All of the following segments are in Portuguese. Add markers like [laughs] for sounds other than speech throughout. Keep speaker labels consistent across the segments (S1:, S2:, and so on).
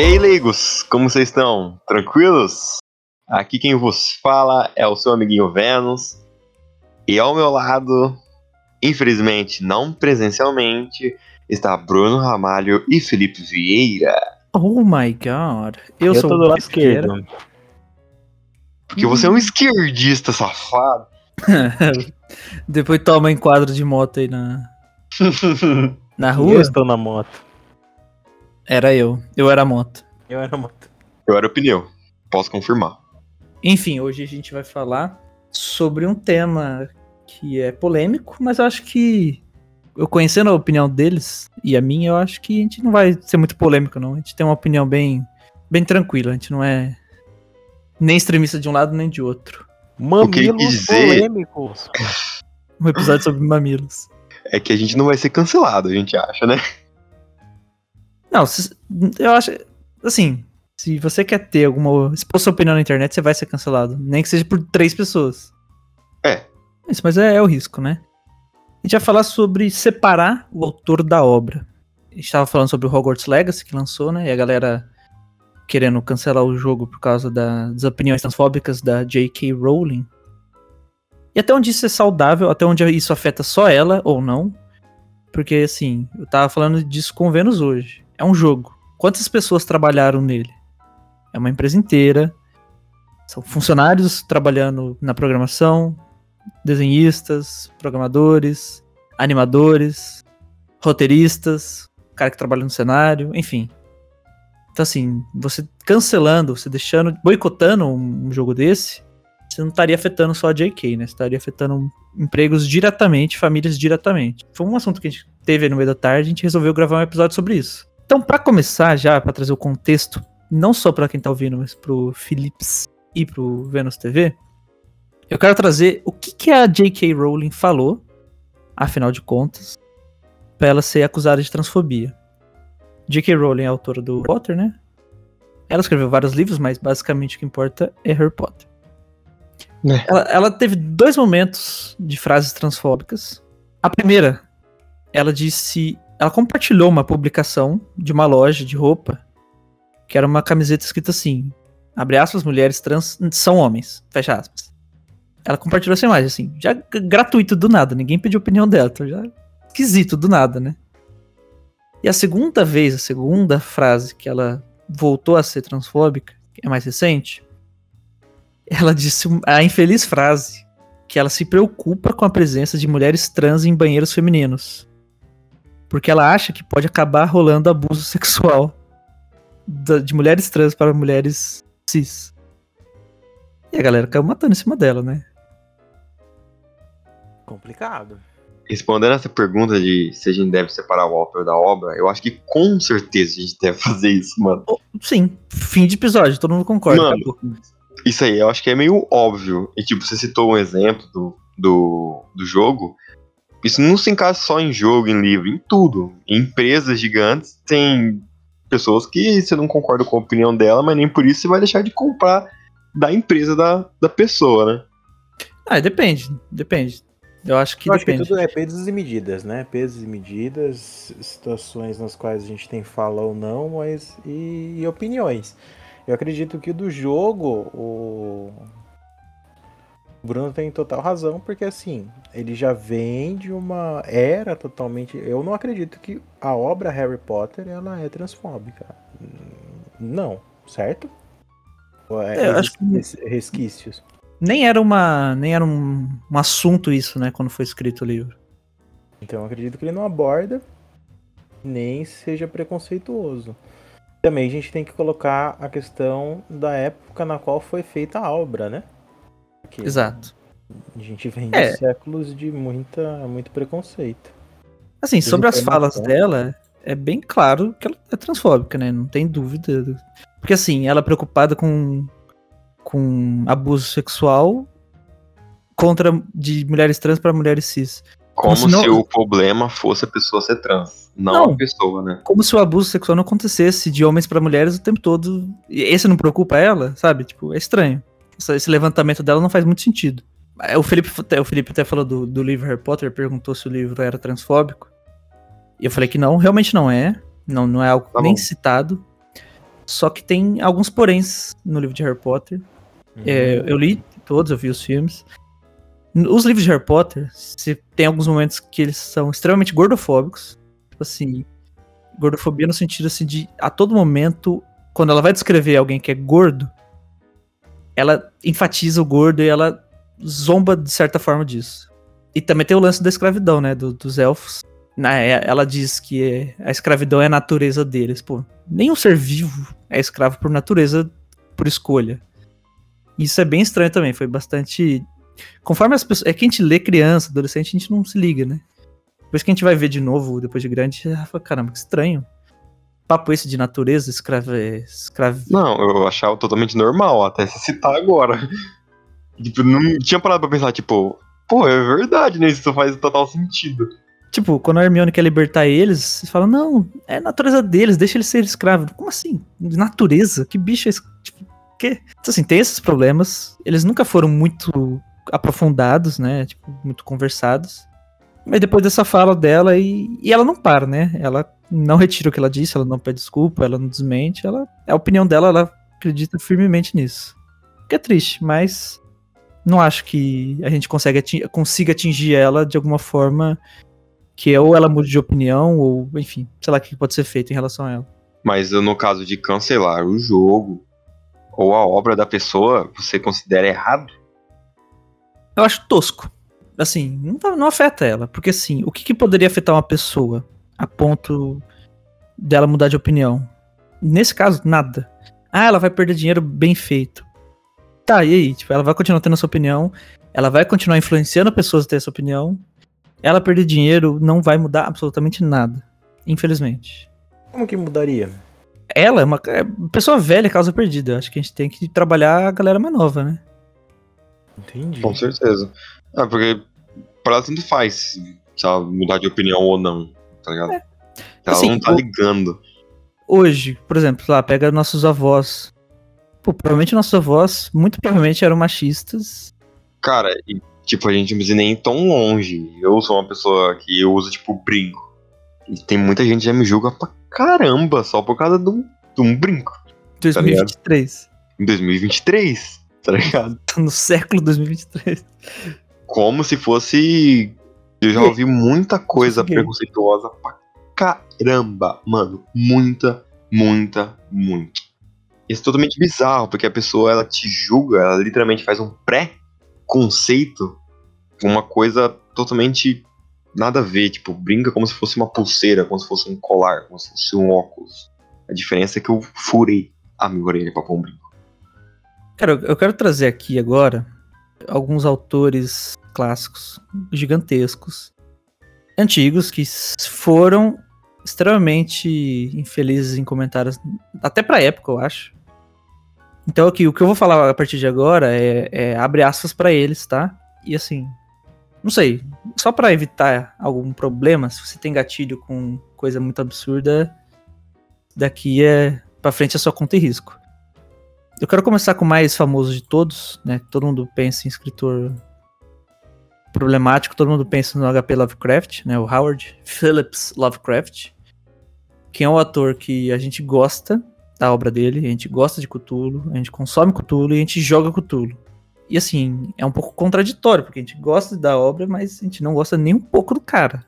S1: E aí, leigos, como vocês estão? Tranquilos? Aqui quem vos fala é o seu amiguinho Vênus. E ao meu lado, infelizmente não presencialmente, está Bruno Ramalho e Felipe Vieira.
S2: Oh my god. Eu,
S3: Eu
S2: sou
S3: do lado esquerdo.
S1: Porque você é um esquerdista safado. [laughs]
S2: Depois toma enquadro de moto aí na, na
S3: Eu
S2: rua.
S3: estou na moto.
S2: Era eu. Eu era a moto.
S3: Eu era moto.
S1: Eu era o pneu, posso confirmar.
S2: Enfim, hoje a gente vai falar sobre um tema que é polêmico, mas eu acho que eu conhecendo a opinião deles e a minha, eu acho que a gente não vai ser muito polêmico, não. A gente tem uma opinião bem, bem tranquila. A gente não é nem extremista de um lado nem de outro.
S1: que ele quis
S3: Mamilos
S1: dizer-
S3: polêmicos.
S2: Um episódio sobre mamilos.
S1: É que a gente não vai ser cancelado, a gente acha, né?
S2: Não, se- eu acho. Assim, se você quer ter alguma. expor sua opinião na internet, você vai ser cancelado. Nem que seja por três pessoas.
S1: É.
S2: Isso, mas é, é o risco, né? A gente vai falar sobre separar o autor da obra. A gente tava falando sobre o Hogwarts Legacy que lançou, né? E a galera querendo cancelar o jogo por causa da- das opiniões transfóbicas da J.K. Rowling. E até onde isso é saudável, até onde isso afeta só ela ou não. Porque, assim, eu tava falando disso com o Vênus hoje. É um jogo. Quantas pessoas trabalharam nele? É uma empresa inteira. São funcionários trabalhando na programação, desenhistas, programadores, animadores, roteiristas, cara que trabalha no cenário, enfim. Então, assim, você cancelando, você deixando, boicotando um, jogo desse, você não estaria afetando só a JK, né? Você estaria afetando empregos diretamente, famílias diretamente. Foi um assunto que a gente teve no meio da tarde, a gente resolveu gravar um episódio sobre isso. Então, pra começar já, pra trazer o contexto, não só pra quem tá ouvindo, mas pro Philips e pro Venus TV, eu quero trazer o que, que a J.K. Rowling falou, afinal de contas, pra ela ser acusada de transfobia. J.K. Rowling é autora do Potter, né? Ela escreveu vários livros, mas basicamente o que importa é Harry Potter.
S3: É.
S2: Ela, ela teve dois momentos de frases transfóbicas. A primeira, ela disse. Ela compartilhou uma publicação de uma loja de roupa que era uma camiseta escrita assim: abre aspas, mulheres trans são homens, fecha aspas. Ela compartilhou essa imagem, assim, já gratuito do nada, ninguém pediu opinião dela, então já esquisito do nada, né? E a segunda vez, a segunda frase que ela voltou a ser transfóbica, que é mais recente, ela disse a infeliz frase que ela se preocupa com a presença de mulheres trans em banheiros femininos. Porque ela acha que pode acabar rolando abuso sexual de mulheres trans para mulheres cis. E a galera caiu matando em cima dela, né?
S3: Complicado.
S1: Respondendo essa pergunta de se a gente deve separar o autor da obra, eu acho que com certeza a gente deve [laughs] fazer isso, mano.
S2: Sim, fim de episódio, todo mundo concorda.
S1: Mano,
S2: acabou.
S1: Isso aí, eu acho que é meio óbvio. E tipo, você citou um exemplo do, do, do jogo. Isso não se encaixa só em jogo, em livro, em tudo. Em empresas gigantes tem pessoas que você não concorda com a opinião dela, mas nem por isso você vai deixar de comprar da empresa da, da pessoa, né?
S2: Ah, depende, depende. Eu acho que
S3: Eu acho que
S2: depende.
S3: tudo é pesos e medidas, né? Pesos e medidas, situações nas quais a gente tem fala ou não, mas e, e opiniões. Eu acredito que o do jogo, o o Bruno tem total razão, porque assim, ele já vem de uma era totalmente. Eu não acredito que a obra Harry Potter ela é transfóbica. Não, certo? É-
S2: É, eu acho que-
S3: resquícios.
S2: Nem era uma. Nem era um, um assunto isso, né, quando foi escrito o livro.
S3: Então eu acredito que ele não aborda nem seja preconceituoso. Também a gente tem que colocar a questão da época na qual foi feita a obra, né? Porque
S2: Exato.
S3: A gente vem de
S2: É.
S3: séculos de muita, muito preconceito.
S2: Assim, sobre as falas dela, é bem claro que ela é transfóbica, né? Não tem dúvida. Porque assim, ela é preocupada com, com abuso sexual contra de mulheres trans para mulheres cis.
S1: Como
S2: Como se não-
S1: se o problema fosse a pessoa ser trans, não,
S2: Não.
S1: a pessoa, né?
S2: Como se o abuso sexual não acontecesse de homens para mulheres o tempo todo. E Esse não preocupa ela, sabe? Tipo, é estranho. Esse levantamento dela não faz muito sentido. É, O Felipe, o Felipe até falou do, do livro Harry Potter, perguntou se o livro era transfóbico. E eu falei que não, realmente não é. Não, não é algo
S1: Tá
S2: nem
S1: bom.
S2: citado. Só que tem alguns poréns no livro de Harry Potter. É, eu li todos, eu vi os filmes. Os livros de Harry Potter, se tem alguns momentos que eles são extremamente gordofóbicos. Tipo assim, gordofobia no sentido assim de a todo momento, quando ela vai descrever alguém que é gordo, ela enfatiza o gordo e ela zomba de certa forma disso. E também tem o lance da escravidão, né, do, dos elfos. É, ela diz que a escravidão é a natureza deles. Pô, nenhum ser vivo é escravo por natureza, por escolha. Isso é bem estranho também, foi bastante. Conforme as pessoas. É que a gente lê criança, adolescente, a gente não se liga, né? Depois que a gente vai ver de novo, depois de grande, a gente fala, caramba, que estranho. Papo esse de natureza, escravo. escravo...
S1: Não, eu achava totalmente normal, até se citar agora. [laughs] Tipo, não tinha parado pra pensar, tipo, pô, é verdade, né? Isso faz total sentido.
S2: Tipo, quando a Hermione quer libertar eles, você fala, não, é a natureza deles, deixa eles serem escravos. Como assim? Natureza? Que bicho é esse? Tipo, quê? Então, assim, tem esses problemas. Eles nunca foram muito aprofundados, né? Tipo, muito conversados. Mas depois dessa fala dela, e, e ela não para, né? Ela não retira o que ela disse, ela não pede desculpa, ela não desmente. Ela, a opinião dela, ela acredita firmemente nisso. Que é triste, mas não acho que a gente consegue consiga atingir ela de alguma forma que ou ela mude de opinião, ou enfim, sei lá o que pode ser feito em relação a ela.
S1: Mas no caso de cancelar o jogo ou a obra da pessoa, você considera errado?
S2: Eu acho tosco. Assim, não, não afeta ela. Porque assim, o que, que poderia afetar uma pessoa a ponto dela mudar de opinião? Nesse caso, nada. Ah, ela vai perder dinheiro bem feito. Tá, e aí? Tipo, ela vai continuar tendo a sua opinião, ela vai continuar influenciando pessoas a ter essa opinião, ela perder dinheiro não vai mudar absolutamente nada. Infelizmente.
S3: Como que mudaria?
S2: Ela é uma é pessoa velha, causa perdida. Acho que a gente tem que trabalhar a galera mais nova, né?
S3: Entendi.
S1: Com certeza. É, porque pra ela tanto faz se ela mudar de opinião ou não, tá ligado? É. Ela assim, não tá ligando.
S2: Hoje, por exemplo, lá, pega nossos avós. Pô, provavelmente nossos avós, muito provavelmente eram machistas.
S1: Cara, e Tipo, a gente não precisa nem ir tão longe. Eu sou uma pessoa que usa, tipo, brinco. E tem muita gente que já me julga pra caramba só por causa de um, de um brinco.
S2: 2023.
S1: Tá em 2023, tá ligado?
S2: Tá no século 2023.
S1: Como se fosse. Eu já ouvi muita coisa preconceituosa pra caramba, mano. Muita, muita, muito. Isso é totalmente bizarro, porque a pessoa ela te julga, ela literalmente faz um pré-conceito uma coisa totalmente nada a ver, tipo, brinca como se fosse uma pulseira, como se fosse um colar, como se fosse um óculos. A diferença é que eu furei a minha orelha pra pôr um brinco.
S2: Cara, eu quero trazer aqui agora alguns autores clássicos, gigantescos, antigos, que foram extremamente infelizes em comentários, até pra época, eu acho. Então aqui, o que eu vou falar a partir de agora é, é abre aspas para eles, tá? E assim, não sei, só para evitar algum problema, se você tem gatilho com coisa muito absurda, daqui é para frente é só conta e risco. Eu quero começar com o mais famoso de todos, né? Todo mundo pensa em escritor problemático, todo mundo pensa no HP Lovecraft, né? O Howard Phillips Lovecraft, que é um ator que a gente gosta da obra dele, a gente gosta de Cthulhu, a gente consome Cthulhu e a gente joga Cthulhu. E assim, é um pouco contraditório, porque a gente gosta da obra, mas a gente não gosta nem um pouco do cara.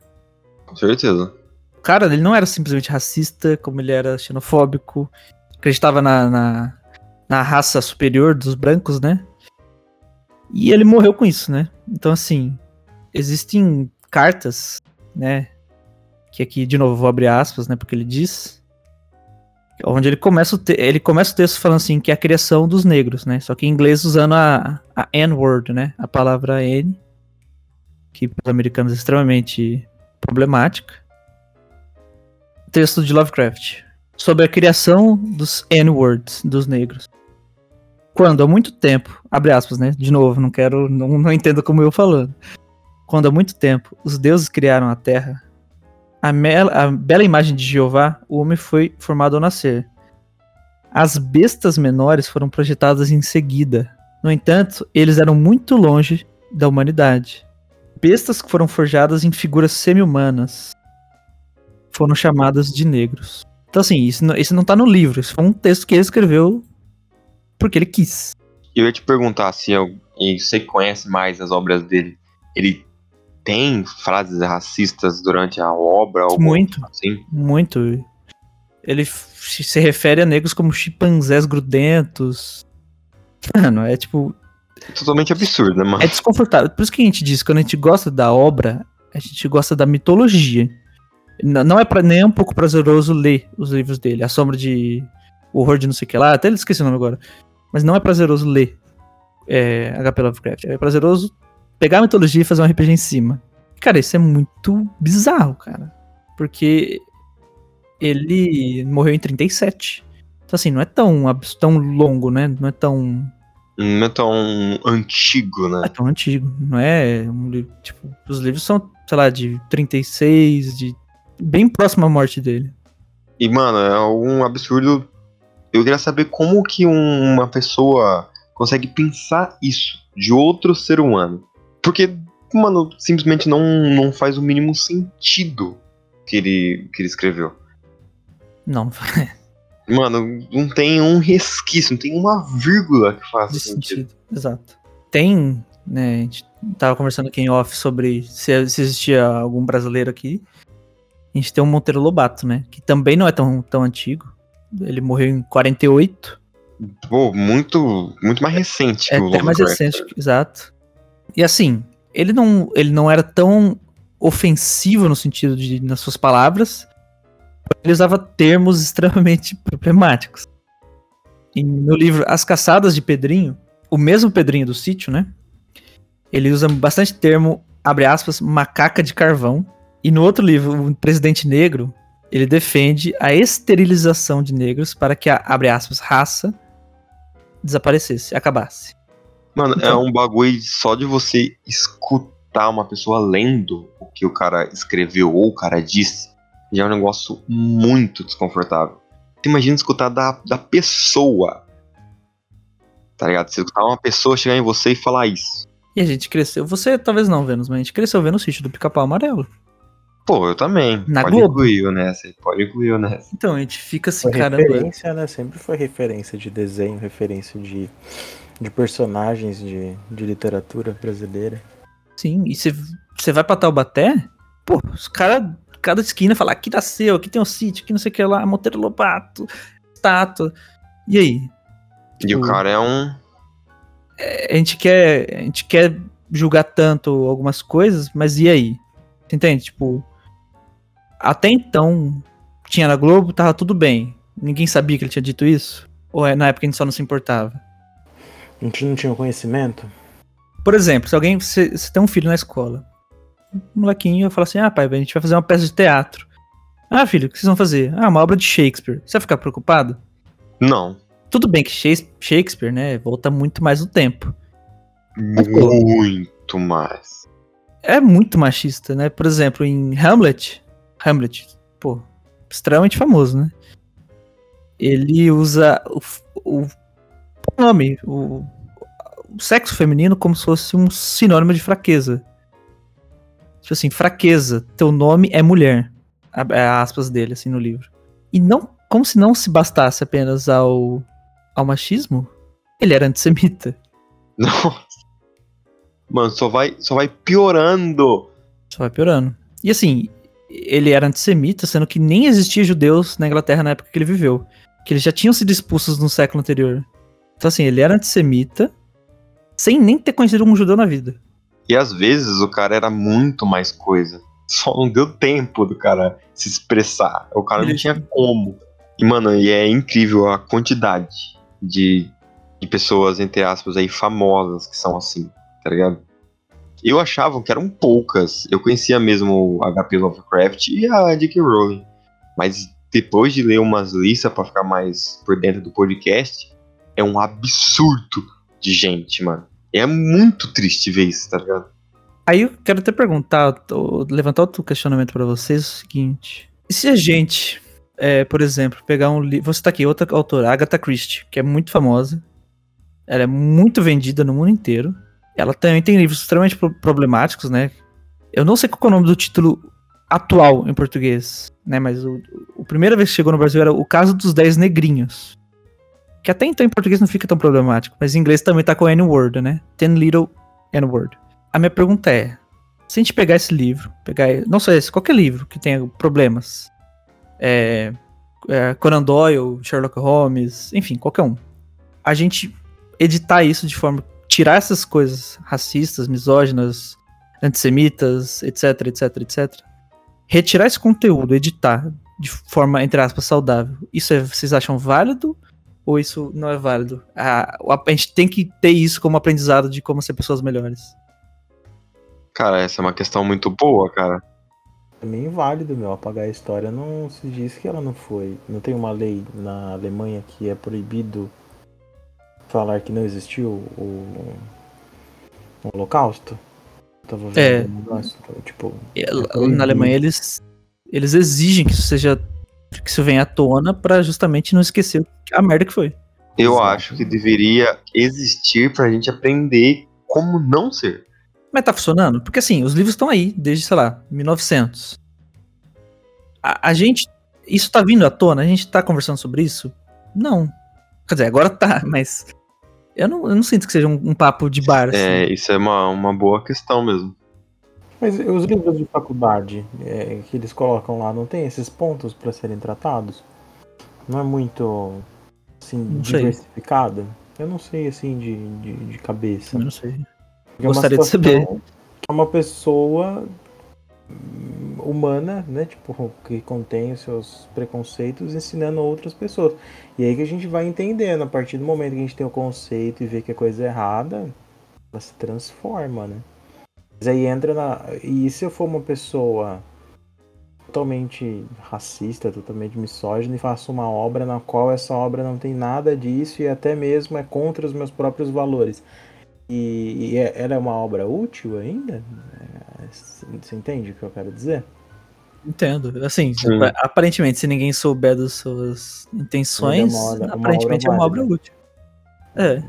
S1: Com certeza.
S2: O cara, ele não era simplesmente racista, como ele era xenofóbico, acreditava na, na, na raça superior dos brancos, né? E ele morreu com isso, né? Então, assim, existem cartas, né? Que aqui, de novo, vou abrir aspas, né? Porque ele diz onde ele começa, o ele começa o texto falando assim, que é a criação dos negros, né? Só que em inglês usando a, a N-word, né? A palavra N, que para os americanos é extremamente problemática. Texto de Lovecraft. Sobre a criação dos N-words, dos negros. Quando há muito tempo, abre aspas, né? De novo, não quero, não, não entendo como eu falando. Quando há muito tempo os deuses criaram a terra, a, a bela imagem de Jeová, o homem foi formado ao nascer. As bestas menores foram projetadas em seguida. No entanto, eles eram muito longe da humanidade. Bestas que foram forjadas em figuras semi-humanas foram chamadas de negros. Então, assim, isso não, isso não tá no livro. Isso foi um texto que ele escreveu porque ele quis.
S1: Eu ia te perguntar se eu, você conhece mais as obras dele. Ele tem frases racistas durante a obra?
S2: Muito.
S1: Assim?
S2: Muito. Ele se refere a negros como chimpanzés grudentos. Mano, é tipo.
S1: Totalmente absurdo, né, mano?
S2: É desconfortável. Por isso que a gente diz, quando a gente gosta da obra, a gente gosta da mitologia. Não é pra, nem um pouco prazeroso ler os livros dele. A Sombra de. O Horror de não sei o que lá. Até esqueci o nome agora. Mas não é prazeroso ler é, HP Lovecraft. É prazeroso pegar a mitologia e fazer um RPG em cima. Cara, isso é muito bizarro, cara. Porque ele morreu em 37. Então, assim, não é tão, tão longo, né? Não é tão
S1: Não é tão antigo,
S2: é
S1: né?
S2: tão antigo. Não é um livro. Tipo, os livros são, sei lá, de 36, de. Bem próximo à morte dele.
S1: E, mano, é um absurdo. Eu queria saber como que um- uma pessoa consegue pensar isso de outro ser humano. Porque, mano, simplesmente não, não faz o mínimo sentido que ele, que ele escreveu.
S2: Não,
S1: Mano, não tem um resquício, não tem uma vírgula que faça sentido.
S2: sentido. Exato. Tem, né? A gente tava conversando aqui em off sobre se, se existia algum brasileiro aqui. A gente tem o Monteiro Lobato, né? Que também não é tão, tão antigo. Ele morreu em 48.
S1: Pô, muito, muito mais recente
S2: É
S1: que o
S2: até mais
S1: Lovecraft.
S2: recente, exato. E assim, ele não, ele não era tão ofensivo no sentido de nas suas palavras. Ele usava termos [laughs] extremamente problemáticos. E no livro As Caçadas de Pedrinho, o mesmo Pedrinho do sítio, né? Ele usa bastante termo, abre aspas, macaca de carvão. E no outro livro, o Presidente Negro, ele defende a esterilização de negros para que a, abre aspas, raça desaparecesse, acabasse.
S1: Mano, é
S2: Então.
S1: um bagulho só de você escutar uma pessoa lendo o que o cara escreveu ou o cara disse, já é um negócio muito desconfortável. Você imagina escutar da, da pessoa. Tá ligado? Você escutar uma pessoa chegar em você e falar isso.
S2: E a gente cresceu. Você talvez não, Vênus, mas a gente cresceu vendo o sítio do pica-pau amarelo.
S1: Pô, eu também.
S2: Na
S1: pode
S2: Globo.
S1: incluir o nessa, pode incluir o nessa.
S2: Então, a gente fica assim,
S3: Foi
S2: caramba.
S3: referência, né? Sempre foi referência de desenho, referência de, de personagens de, de literatura brasileira.
S2: Sim, e você vai pra Taubaté, pô, os caras, cada esquina fala, aqui nasceu, aqui tem um sítio, aqui não sei o que lá, Monteiro Lobato, estátua. E aí?
S1: E o
S2: Tipo,
S1: cara é um.
S2: a gente quer, a gente quer julgar tanto algumas coisas, mas e aí? Você entende? Tipo, até então tinha na Globo, tava tudo bem. Ninguém sabia que ele tinha dito isso? Ou é na época a gente só não se importava?
S3: A gente não tinha conhecimento?
S2: Por exemplo, se alguém. Você tem um filho na escola. Um molequinho fala assim: Ah, pai, a gente vai fazer uma peça de teatro. Ah, filho, o que vocês vão fazer? Ah, uma obra de Shakespeare. Você vai ficar preocupado?
S1: Não.
S2: Tudo bem que Shakes- Shakespeare, né, volta muito mais no tempo.
S1: Muito mais.
S2: É muito machista, né? Por exemplo, em Hamlet. Hamlet, pô, extremamente famoso, né? Ele usa o, o nome, o, o sexo feminino como se fosse um sinônimo de fraqueza. Tipo assim, fraqueza, teu nome é mulher. É aspas dele, assim, no livro. E não, como se não se bastasse apenas ao, ao machismo, ele era antissemita. [laughs]
S1: Nossa. Mano, só vai, só vai piorando.
S2: Só vai piorando. E assim, ele era antissemita, sendo que nem existia judeus na Inglaterra na época que ele viveu. Que eles já tinham sido expulsos no século anterior. Então assim, ele era antissemita, sem nem ter conhecido um judeu na vida.
S1: E às vezes o cara era muito mais coisa. Só não deu tempo do cara se expressar. O cara não tinha como. E, mano, e é incrível a quantidade de, de pessoas, entre aspas, aí, famosas que são assim, tá ligado? Eu achava que eram poucas. Eu conhecia mesmo o HP Lovecraft e a J.K. Rowling. Mas depois de ler umas listas pra ficar mais por dentro do podcast, é um absurdo de gente, mano. É muito triste ver isso, tá ligado?
S2: Aí eu quero até perguntar, levantar outro questionamento pra vocês, é o seguinte. E se a gente, é, por exemplo, pegar um livro. Você tá aqui, outra autora, Agatha Christie, que é muito famosa. Ela é muito vendida no mundo inteiro. Ela também tem livros extremamente pro- problemáticos, né? Eu não sei qual é o nome do título atual em português, né? Mas o, o primeira vez que chegou no Brasil era o caso dos 10 negrinhos. Que até então em português não fica tão problemático, mas em inglês também tá com N-word, né? Ten Little N-word. A minha pergunta é: se a gente pegar esse livro, pegar, não só esse, qualquer livro que tenha problemas, é, é, Conan Doyle, Sherlock Holmes, enfim, qualquer um, a gente editar isso de forma tirar essas coisas racistas, misóginas, antissemitas, etc, etc, etc. Retirar esse conteúdo, editar de forma, entre aspas, saudável. Isso é, vocês acham válido ou isso não é válido? A, a, gente tem que ter isso como aprendizado de como ser pessoas melhores.
S1: Cara, essa é uma questão muito boa, cara.
S3: É meio inválido, meu. Apagar a história não se diz que ela não foi. Não tem uma lei na Alemanha que é proibido falar que não existiu o, o Holocausto?
S2: Tava vendo é. um negócio, tipo, é, na Alemanha eles, eles exigem que isso seja que isso venha à tona para justamente não esquecer a merda que foi.
S1: Eu Exato. acho que deveria existir pra gente aprender como não ser.
S2: Mas tá funcionando? Porque assim, os livros estão aí desde, sei lá, 1900. A, a, gente. Isso tá vindo à tona? A gente tá conversando sobre isso? Não. Quer dizer, agora tá, [laughs] mas. Eu não, eu não sinto que seja um, um papo de bar.
S1: Assim. É, isso é uma, uma boa questão mesmo.
S3: Mas os livros de faculdade é, que eles colocam lá não tem esses pontos para serem tratados? Não é muito assim, não diversificado? Eu não sei assim de, de, de cabeça.
S2: Eu não sei. É Gostaria de saber.
S3: É uma pessoa humana, né? Tipo, que contém os seus preconceitos, ensinando outras pessoas. E aí que a gente vai entendendo, a partir do momento que a gente tem o conceito e vê que a coisa é errada, ela se transforma, né? Mas aí entra na. E se eu for uma pessoa totalmente racista, totalmente misógina e faço uma obra na qual essa obra não tem nada disso e até mesmo é contra os meus próprios valores. E, e é, ela é uma obra útil ainda? É, você entende o que eu quero dizer?
S2: Entendo. Assim, Sim. aparentemente, se ninguém souber das suas intenções, é obra, aparentemente uma é uma obra útil. É.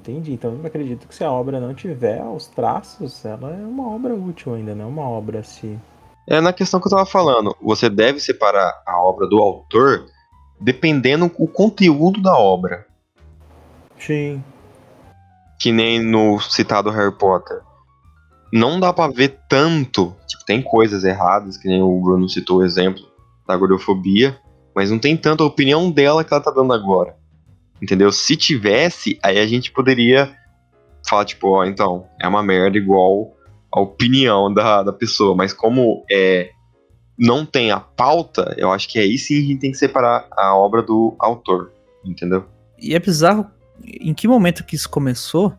S3: Entendi. Então eu acredito que se a obra não tiver os traços, ela é uma obra útil ainda, não é uma obra assim.
S1: É na questão que eu tava falando. Você deve separar a obra do autor dependendo o conteúdo da obra.
S3: Sim.
S1: Que nem no citado Harry Potter não dá para ver tanto. Tipo, tem coisas erradas, que nem o Bruno citou o exemplo da gordofobia, mas não tem tanto a opinião dela que ela tá dando agora. Entendeu? Se tivesse, aí a gente poderia falar, tipo, ó, então, é uma merda igual a opinião da, da pessoa, mas como é não tem a pauta, eu acho que aí sim a gente tem que separar a obra do autor, entendeu?
S2: E é bizarro em que momento que isso começou,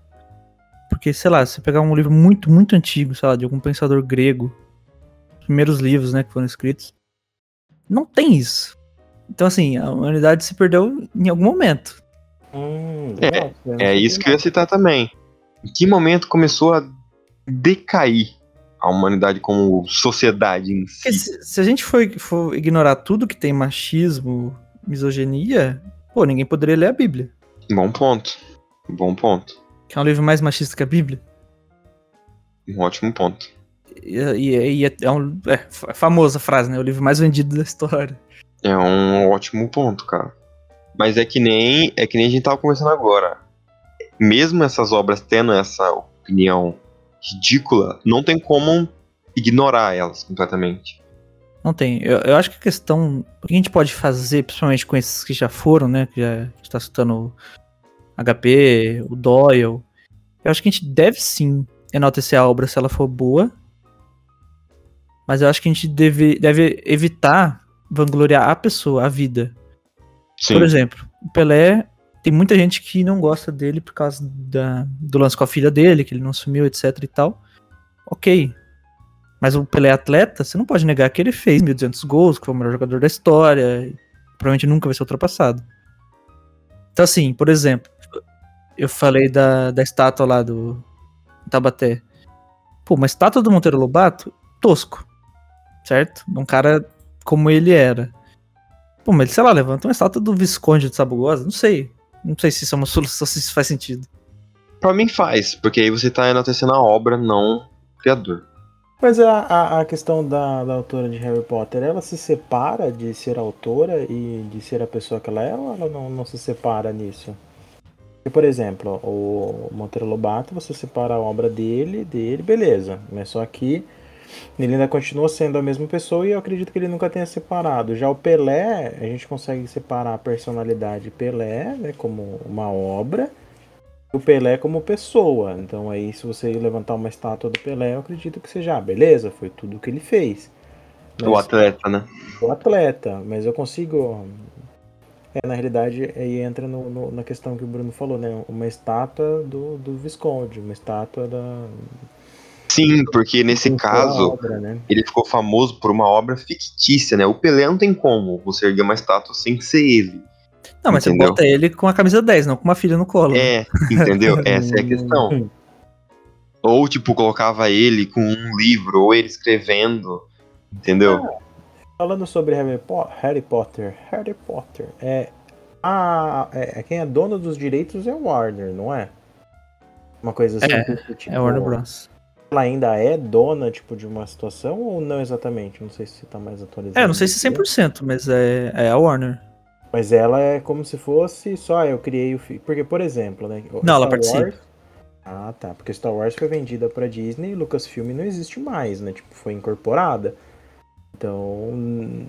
S2: porque, sei lá, se pegar um livro muito, muito antigo, sei lá, de algum pensador grego, primeiros livros, né, que foram escritos, não tem isso. Então, assim, a humanidade se perdeu em algum momento.
S1: Hum, é, é isso que eu ia citar também. Em que momento começou a decair a humanidade como sociedade em si?
S2: Se, se, a gente for, for ignorar tudo que tem machismo, misoginia, pô, ninguém poderia ler a Bíblia.
S1: Bom ponto. Bom ponto.
S2: Que é um livro mais machista que a Bíblia.
S1: Um ótimo ponto.
S2: E, e, e é, é, um, é, famosa frase, né? O livro mais vendido da história.
S1: É um ótimo ponto, cara. Mas é que nem é que nem a gente tava conversando agora. Mesmo essas obras tendo essa opinião ridícula, não tem como ignorar elas completamente.
S2: Não tem. Eu, eu acho que a questão. O que a gente pode fazer, principalmente com esses que já foram, né? Que já está citando HP, o Doyle. Eu acho que a gente deve sim enaltecer a obra se ela for boa. Mas eu acho que a gente deve, deve evitar vangloriar a pessoa, a vida. Sim. Por exemplo, o Pelé, tem muita gente que não gosta dele por causa da, do lance com a filha dele, que ele não assumiu, etc e tal. Ok. Mas o Pelé é atleta, você não pode negar que ele fez 1.200 gols, que foi o melhor jogador da história. provavelmente nunca vai ser ultrapassado. Então, assim, por exemplo, eu falei da, da estátua lá do Tabaté. Pô, uma estátua do Monteiro Lobato, tosco. Certo? Um cara como ele era. Pô, mas sei lá, levanta uma estátua do Visconde de Sabugosa, não sei. Não sei se isso é uma solução, [laughs] se isso faz sentido.
S1: Pra mim faz, porque aí você tá enaltecendo a obra, não o criador.
S3: Mas a, a, a questão da, da autora de Harry Potter, ela se separa de ser autora e de ser a pessoa que ela é, ou ela não, não se separa nisso? E, por exemplo, o Monteiro Lobato, você separa a obra dele, dele, beleza. Mas só que ele ainda continua sendo a mesma pessoa e eu acredito que ele nunca tenha separado. Já o Pelé, a gente consegue separar a personalidade Pelé, né, como uma obra, o Pelé como pessoa. Então aí se você levantar uma estátua do Pelé, eu acredito que seja, ah, beleza, foi tudo que ele fez.
S1: Mas, o atleta, né?
S3: O atleta, mas eu consigo. É, na realidade, aí entra no, no, na questão que o Bruno falou, né? Uma estátua do, do Visconde, uma estátua da.
S1: Sim, porque nesse caso, obra, né? ele ficou famoso por uma obra fictícia, né? O Pelé não tem como você erguer uma estátua sem ser ele.
S2: Não, mas entendeu? você bota ele com a camisa 10, não com uma filha no colo.
S1: É, entendeu? [laughs] Essa é a questão. ou, tipo, colocava ele com um livro, ou ele escrevendo, entendeu? Ah,
S3: falando sobre Harry, po Harry, Potter, Harry Potter, é, a, é, quem é dono dos direitos é o Warner, não é? Uma coisa assim.
S2: É, tipo, é Warner Bros.
S3: Ela ainda é dona, tipo, de uma situação ou não exatamente? Não sei se tá mais atualizado.
S2: É, não sei se 100%, mas é, é a Warner.
S3: Mas ela é como se fosse só eu criei o filme. Porque, por exemplo, né?
S2: Não, Star ela participa. Wars...
S3: Ah, tá. Porque Star Wars foi vendida pra Disney e Lucasfilm não existe mais, né? Tipo, foi incorporada. Então,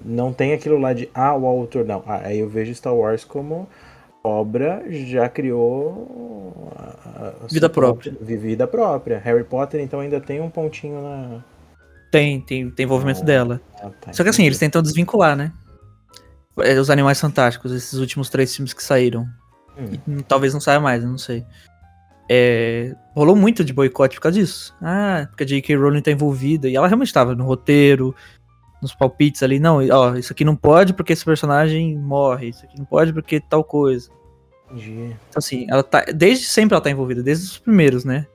S3: não tem aquilo lá de, ah, o autor. Não. Ah, aí eu vejo Star Wars como obra já criou
S2: vida própria.
S3: própria. Vida própria. Harry Potter, então, ainda tem um pontinho na.
S2: Tem, tem, tem envolvimento ah, dela. Ah, tá, Só que assim, eles tentam desvincular, né? É, os Animais Fantásticos, esses últimos três filmes que saíram. Hum. talvez não saia mais, eu não sei. É, rolou muito de boicote por causa disso. Ah, porque a J.K. Rowling tá envolvida. E ela realmente estava no roteiro, nos palpites ali. Não, ó, isso aqui não pode porque esse personagem morre. Isso aqui não pode porque tal coisa. Entendi. Então, assim, ela tá. Desde sempre ela tá envolvida, desde os primeiros, né?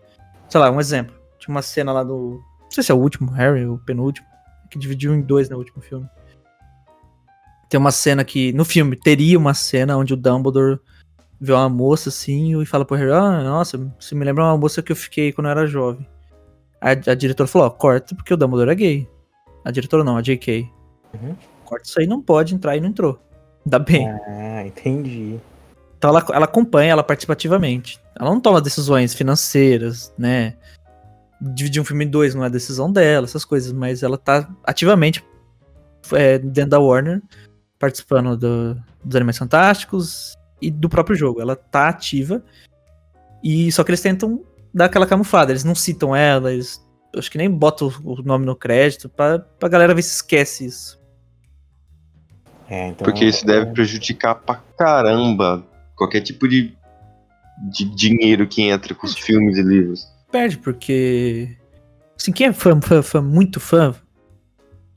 S2: Sei lá, um exemplo. Tinha uma cena lá do. Não sei se é o último, Harry, o penúltimo. Que dividiu em dois no último filme. Tem uma cena que, no filme, teria uma cena onde o Dumbledore vê uma moça assim e fala pro Harry, ah, nossa, você me lembra uma moça que eu fiquei quando eu era jovem. A, a diretora falou, ó, corta porque o Dumbledore é gay. A diretora não, a J.K. Uhum. Corta isso aí, não pode entrar e não entrou. Ainda bem.
S3: Ah, entendi.
S2: Então ela, ela acompanha ela participativamente. Ela não toma decisões financeiras, né? Dividir um filme em dois não é decisão dela, essas coisas, mas ela tá ativamente é, dentro da Warner participando do, dos Animais Fantásticos e do próprio jogo. Ela tá ativa. E só que eles tentam dar aquela camuflada. Eles não citam ela, eles acho que nem botam o nome no crédito pra, pra galera ver se esquece isso.
S1: É, então, Porque isso deve prejudicar pra caramba qualquer tipo de, de dinheiro que entra com os filmes e livros.
S2: Perde, porque. Assim, quem é fã, fã, fã muito fã,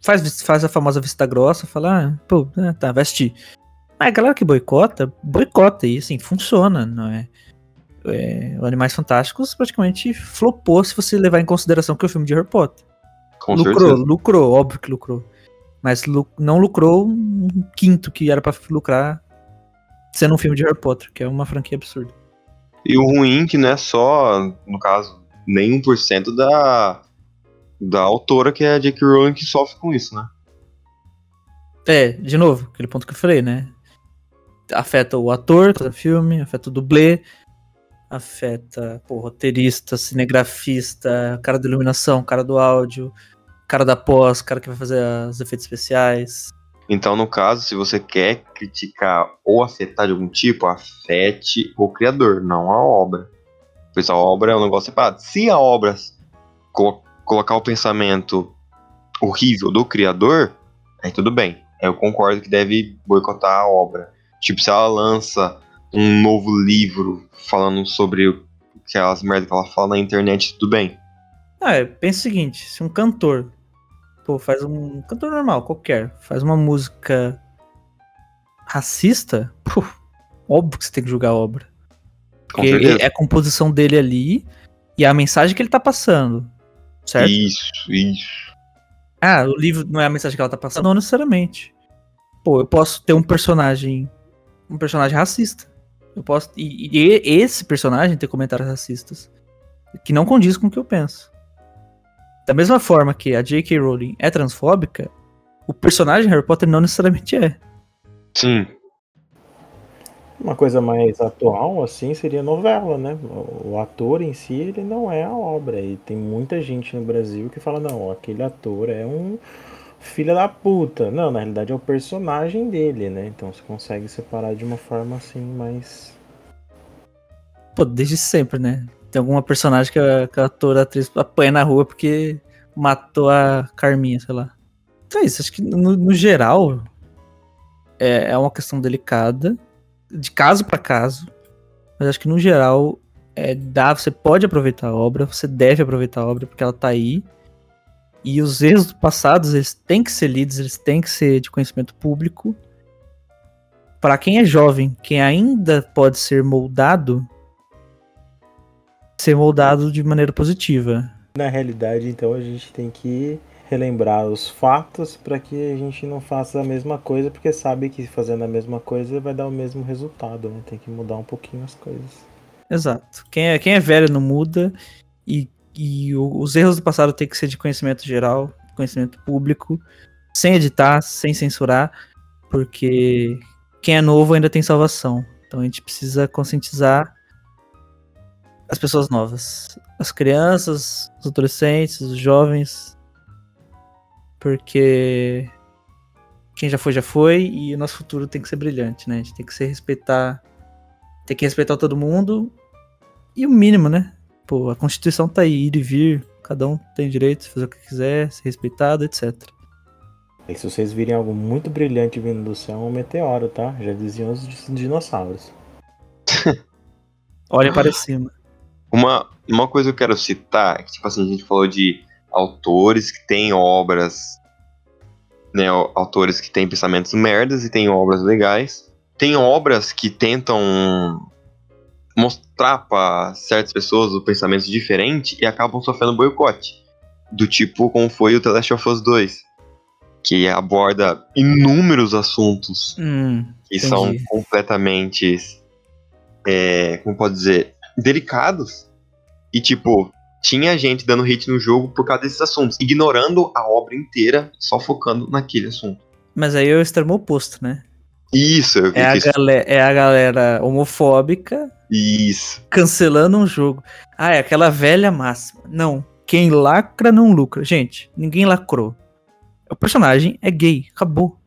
S2: faz, faz a famosa vista grossa, fala, ah, pô, é, tá, vai assistir. Mas a galera que boicota, boicota, e assim, funciona, não é? é o Animais Fantásticos praticamente flopou se você levar em consideração que é o filme de Harry Potter. Com lucrou, certeza. lucrou, óbvio que lucrou. Mas lu não lucrou um quinto que era para lucrar sendo um filme de Harry Potter, que é uma franquia absurda.
S1: E o ruim que não é só, no caso, nem 1% da, da autora, que é a J.K. Rowling, que sofre com isso, né?
S2: É, de novo, aquele ponto que eu falei, né? Afeta o ator do filme, afeta o dublê, afeta o roteirista, cinegrafista, cara da iluminação, cara do áudio, cara da pós, cara que vai fazer os efeitos especiais.
S1: Então, no caso, se você quer criticar ou afetar de algum tipo, afete o criador, não a obra. Pois a obra é um negócio separado. Se a obra colocar o pensamento horrível do criador, aí tudo bem. Eu concordo que deve boicotar a obra. Tipo, se ela lança um novo livro falando sobre aquelas merdas que ela fala na internet, tudo bem.
S2: Ah, é, pensa o seguinte, se um cantor, pô, faz um, um cantor normal, qualquer, faz uma música racista, pô, óbvio que você tem que julgar a obra. Porque é a composição dele ali e a mensagem que ele tá passando. Certo?
S1: Isso, isso.
S2: Ah, o livro não é a mensagem que ela tá passando? Não necessariamente. Pô, eu posso ter um personagem. Um personagem racista. Eu posso. E, e esse personagem ter comentários racistas. Que não condiz com o que eu penso. Da mesma forma que a J.K. Rowling é transfóbica, o personagem Harry Potter não necessariamente é.
S1: Sim.
S3: Uma coisa mais atual, assim, seria novela, né? O ator em si, ele não é a obra. E tem muita gente no Brasil que fala, não, aquele ator é um filho da puta. Não, na realidade é o personagem dele, né? Então você consegue separar de uma forma assim mais.
S2: Pô, desde sempre, né? Tem alguma personagem que a, que a ator, a atriz apanha na rua porque matou a Carminha, sei lá. Então é isso, acho que no, no geral é, é uma questão delicada, de caso para caso, mas acho que no geral é, dá, você pode aproveitar a obra, você deve aproveitar a obra porque ela tá aí. E os erros passados, eles têm que ser lidos, eles têm que ser de conhecimento público. Para quem é jovem, quem ainda pode ser moldado, ser moldado de maneira positiva.
S3: Na realidade, então, a gente tem que relembrar os fatos para que a gente não faça a mesma coisa, porque sabe que fazendo a mesma coisa vai dar o mesmo resultado, né? Tem que mudar um pouquinho as coisas.
S2: Exato. Quem é, quem é velho não muda e, e os erros do passado tem que ser de conhecimento geral, conhecimento público, sem editar, sem censurar, porque quem é novo ainda tem salvação. Então a gente precisa conscientizar as pessoas novas, as crianças, os adolescentes, os jovens, porque quem já foi já foi e o nosso futuro tem que ser brilhante, né? A gente tem que se respeitar, tem que respeitar todo mundo e o mínimo, né? Pô, a Constituição tá aí, ir e vir, cada um tem direito de fazer o que quiser, ser respeitado, etc.
S3: E se vocês virem algo muito brilhante vindo do céu, é um meteoro, tá? Já diziam os dinossauros. [laughs]
S2: Olhem para cima.
S1: Uma, uma coisa que eu quero citar, é que, tipo assim, a gente falou de autores que têm obras, né, autores que têm pensamentos merdas e têm obras legais. Tem obras que tentam mostrar para certas pessoas o pensamento diferente e acabam sofrendo boicote. Do tipo como foi o The Last of Us 2, que aborda inúmeros assuntos
S2: hum,
S1: que entendi. são completamente, é, como pode dizer, delicados. E tipo, tinha gente dando hate no jogo por causa desses assuntos, ignorando a obra inteira, só focando naquele assunto.
S2: Mas aí é o extremo oposto, né?
S1: Isso, eu
S2: é, a
S1: isso.
S2: galera, é a galera homofóbica
S1: Isso.
S2: cancelando um jogo. Ah, é aquela velha máxima. Não, quem lacra não lucra. Gente, ninguém lacrou. O personagem é gay, acabou.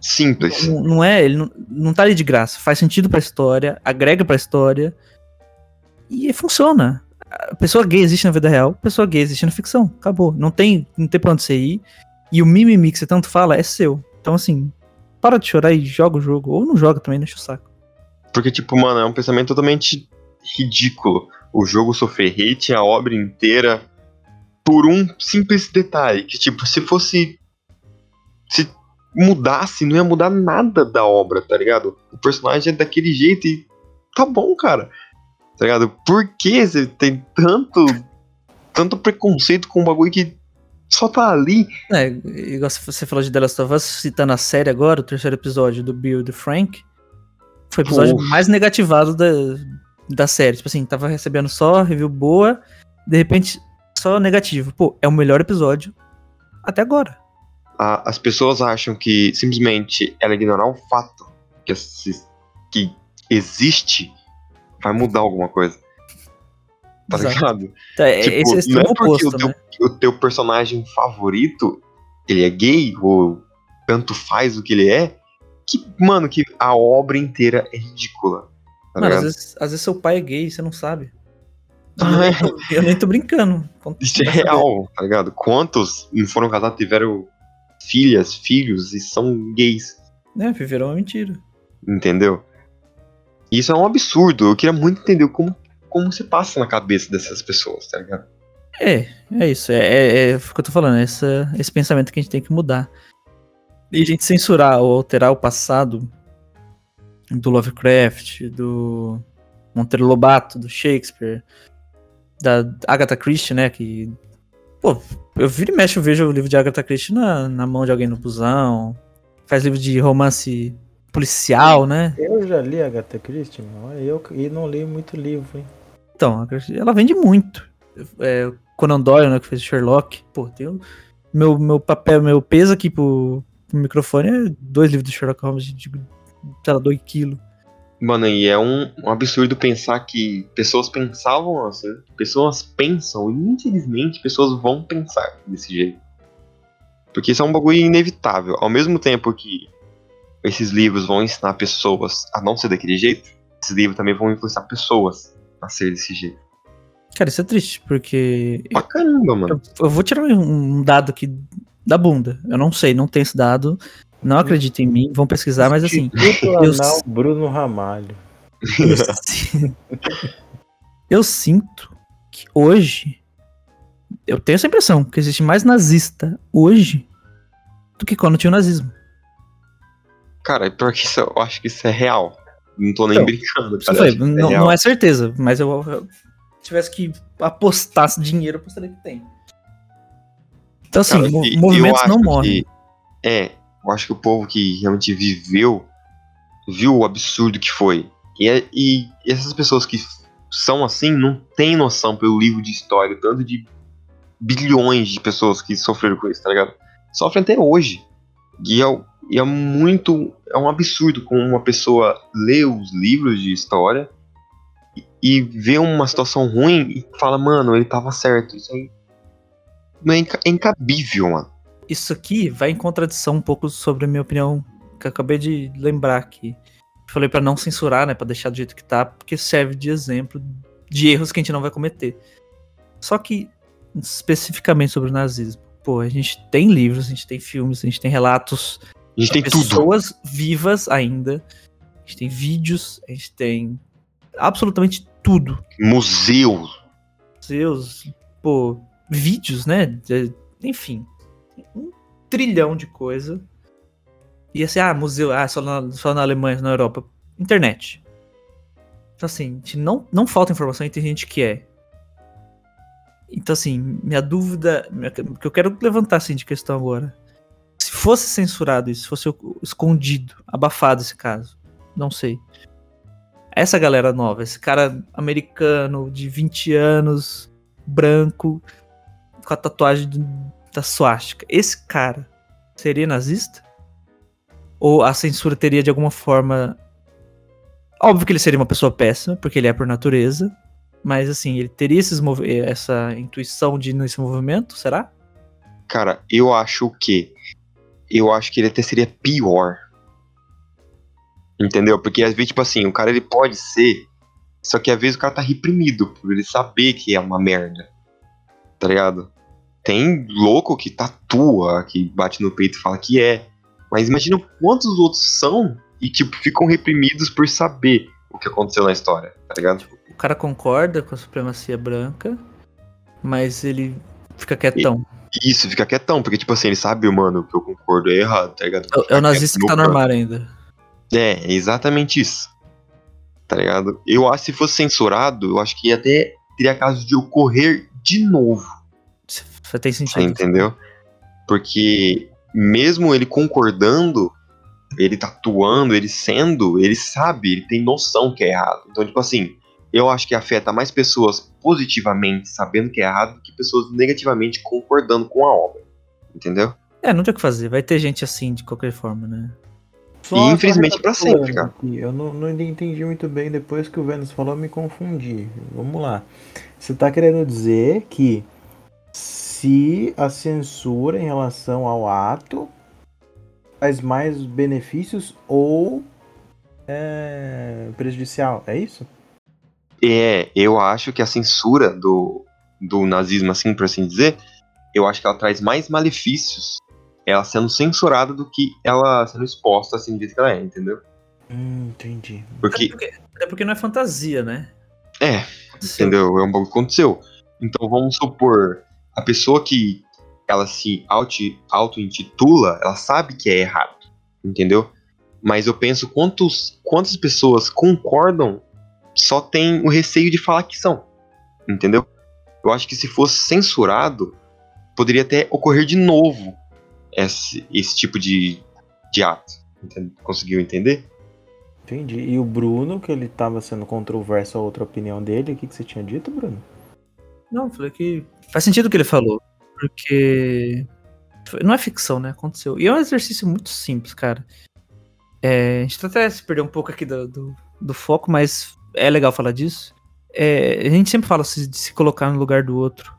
S1: Simples.
S2: Não, não é, ele não, não tá ali de graça. Faz sentido pra história, agrega pra história. E funciona. Pessoa gay existe na vida real, pessoa gay existe na ficção. Acabou. Não tem, não tem pra onde você ir. E o mimimi que você tanto fala é seu. Então, assim, para de chorar e joga o jogo. Ou não joga também, deixa o saco.
S1: Porque, tipo, mano, é um pensamento totalmente ridículo. O jogo sofrer hate, a obra inteira, por um simples detalhe. Que, tipo, se fosse. Se mudasse, não ia mudar nada da obra, tá ligado? O personagem é daquele jeito e. Tá bom, cara. Tá ligado? Por que você tem tanto. Tanto preconceito com um bagulho que só tá ali?
S2: É, igual você falou de The Last of Us, citando a série agora, o terceiro episódio do Bill e do Frank. Foi o episódio
S1: Uf.
S2: mais negativado da, da série. Tipo assim, tava recebendo só review boa, de repente só negativo. Pô, é o melhor episódio até agora.
S1: As pessoas acham que simplesmente ela ignorar um fato que, que existe vai mudar alguma coisa. Tá
S2: Exato.
S1: ligado?
S2: Tá, é-
S1: Tipo,
S2: esse é
S1: não é porque
S2: oposto,
S1: o teu,
S2: né?
S1: o teu personagem favorito ele é gay ou tanto faz o que ele é, que, mano, que a obra inteira é ridícula. Tá
S2: Mano, às vezes, às vezes seu pai é gay, você não sabe.
S1: Ah, é.
S2: Eu nem tô brincando.
S1: Isso é real, tá ligado? Quantos não foram casados tiveram filhas, filhos e são gays,
S2: É, viveram uma mentira.
S1: entendeu? Isso é um absurdo. Eu queria muito entender como, como se passa na cabeça dessas pessoas, tá ligado?
S2: É, é isso. É, é, é o que eu tô falando. Essa, esse pensamento que a gente tem que mudar. E a gente censurar ou alterar o passado do Lovecraft, do Monteiro Lobato, do Shakespeare, da Agatha Christie, né? Que. Pô, eu viro e mexo, eu vejo o livro de Agatha Christie na, na mão de alguém no busão. Faz livro de romance policial, né?
S3: Eu já li a Agatha Christie, meu. Eu e não li muito livro, hein?
S2: Então, ela vende muito. É, Conan Doyle, né, que fez Sherlock. Pô, tem o meu, meu papel, meu peso aqui pro, pro microfone é dois livros do Sherlock Holmes de, de sei lá, dois quilos.
S1: Mano, e é um, um absurdo pensar que pessoas pensavam assim. Pessoas pensam, e infelizmente pessoas vão pensar desse jeito. Porque isso é um bagulho inevitável. Ao mesmo tempo que esses livros vão ensinar pessoas a não ser daquele jeito, esses livros também vão influenciar pessoas a ser desse jeito.
S2: Cara, isso é triste, porque.
S1: Pra caramba, mano.
S2: Eu, eu vou tirar um dado aqui da bunda. Eu não sei, não tem esse dado. Não acredito em mim, vão pesquisar, mas assim.
S3: Eu, Anal Bruno Ramalho.
S2: Eu, eu sinto que hoje. Eu tenho essa impressão que existe mais nazista hoje do que quando tinha o nazismo.
S1: Cara, pior que isso, eu acho que isso é real. Não tô nem
S2: Então,
S1: brincando, cara.
S2: foi,
S1: eu
S2: não,
S1: real.
S2: não é certeza, mas eu, eu- se tivesse que apostar dinheiro, eu apostaria que tem. Então, assim,
S1: Cara,
S2: mo- movimentos
S1: eu
S2: não morrem.
S1: que- é, eu acho que o povo que realmente viveu, viu o absurdo que foi. E, é- e essas pessoas que são assim, não têm noção pelo livro de história, o tanto de bilhões de pessoas que sofreram com isso, tá ligado? Sofrem até hoje. E é, e é muito. É um absurdo como uma pessoa lê os livros de história e, vê uma situação ruim e fala, mano, ele tava certo. Isso aí não é, é incabível, mano.
S2: Isso aqui vai em contradição um pouco sobre a minha opinião, que eu acabei de lembrar aqui. Falei pra não censurar, né, Pra deixar do jeito que tá, porque serve de exemplo de erros que a gente não vai cometer. Só que especificamente sobre o nazismo, pô, a gente tem livros, a gente tem filmes, a gente tem relatos
S1: A gente tem tudo.
S2: pessoas vivas ainda. A gente tem vídeos, a gente tem absolutamente tudo.
S1: Museu.
S2: Seus, pô, vídeos, né? Enfim, um trilhão de coisa. E assim, ah, museu, ah, só na, só na Alemanha, na Europa. Internet. Então, assim, não, não falta informação e tem gente que é. Então, assim, minha dúvida, minha- que eu quero levantar assim, de questão agora. Se fosse censurado isso, se fosse escondido, abafado esse caso, não sei. Essa galera nova, esse cara americano de 20 anos, branco, com a tatuagem do- da suástica, esse cara seria nazista? Ou a censura teria de alguma forma. Óbvio que ele seria uma pessoa péssima, porque ele é por natureza. Mas assim, ele teria esses essa intuição de ir nesse movimento, será?
S1: Cara, eu acho que. Eu acho que ele até seria pior. Entendeu? Porque às vezes, tipo assim, o cara ele pode ser. Só que às vezes o cara tá reprimido por ele saber que é uma merda. Tá ligado? Tem louco que tatua, que bate no peito e fala que é. Mas imagina quantos outros são e, tipo, ficam reprimidos por saber o que aconteceu na história, tá ligado?
S2: O cara concorda com a supremacia branca, mas ele fica quietão.
S1: Isso, fica quietão, porque, tipo assim, ele sabe, mano, que eu concordo é errado, tá ligado?
S2: É o- É nazista que tá no armário ainda.
S1: É, exatamente isso. Tá ligado? Eu acho que se fosse censurado, eu acho que até teria caso de ocorrer de novo.
S2: Você tem sentido.
S1: entendeu? Porque mesmo ele concordando, ele tatuando, ele sendo, ele sabe, ele tem noção que é errado. Então, tipo assim, eu acho que afeta mais pessoas positivamente sabendo que é errado do que pessoas negativamente concordando com a obra. Entendeu?
S2: É, não tem o que fazer. Vai ter gente assim de qualquer forma, né?
S3: Só-
S1: E infelizmente pra sempre,
S3: recapitulando aqui, Eu não, não entendi muito bem depois que o Vênus falou, eu me confundi. Vamos lá. Você tá querendo dizer que se a censura em relação ao ato faz mais benefícios ou é prejudicial, é isso?
S1: É, eu acho que a censura do, do nazismo, assim por assim dizer, eu acho que ela traz mais malefícios ela sendo censurada do que ela sendo exposta assim do jeito que ela é, entendeu?
S3: Hum, entendi.
S1: Porque,
S2: Até porque, até porque não é fantasia, né?
S1: é, entendeu? É um bagulho que aconteceu. Então vamos supor, a pessoa que ela se auto- auto-intitula, ela sabe que é errado, entendeu? Mas eu penso quantos, quantas pessoas concordam só tem o receio de falar que são, entendeu? Eu acho que se fosse censurado, poderia até ocorrer de novo esse, esse tipo de, de ato. Entende? Conseguiu entender?
S3: Entendi. E o Bruno, que ele tava sendo controverso a outra opinião dele, o que, que você tinha dito, Bruno?
S2: Não, eu falei que faz sentido o que ele falou. Porque. Não é ficção, né? Aconteceu. E é um exercício muito simples, cara. É, a gente tá até se perder um pouco aqui do, do, do foco, mas é legal falar disso. É, a gente sempre fala de se colocar no lugar do outro.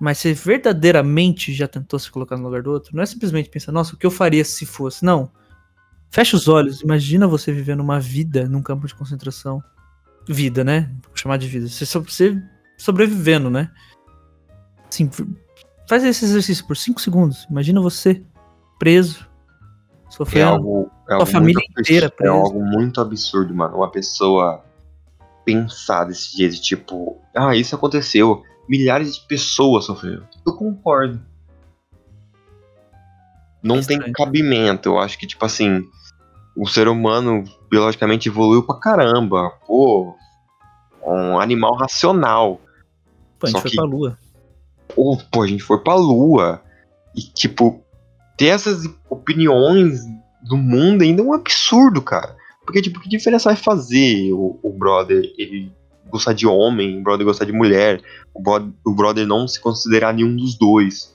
S2: Mas você verdadeiramente já tentou se colocar no lugar do outro, não é simplesmente pensar, nossa, o que eu faria se fosse? Não. Fecha os olhos, imagina você vivendo uma vida num campo de concentração. Vida, né? Vou chamar de vida. Você, você sobrevivendo, né? Assim, faz esse exercício por 5 segundos. Imagina você preso, sofrendo. É algo, é algo família inteira
S1: presa. É algo muito absurdo, mano. Uma pessoa pensar desse jeito, tipo, ah, isso aconteceu. Milhares de pessoas sofreram. Eu concordo. Não é tem cabimento. Eu acho que, tipo assim, o ser humano biologicamente evoluiu pra caramba. Pô, um animal racional.
S2: Pô, a gente Só foi que, pra lua.
S1: Pô, pô, a gente foi pra lua. E, tipo, ter essas opiniões do mundo ainda é um absurdo, cara. Porque, tipo, que diferença vai fazer o, o brother ele gostar de homem, o brother gostar de mulher, o, brother, o brother não se considerar nenhum dos dois?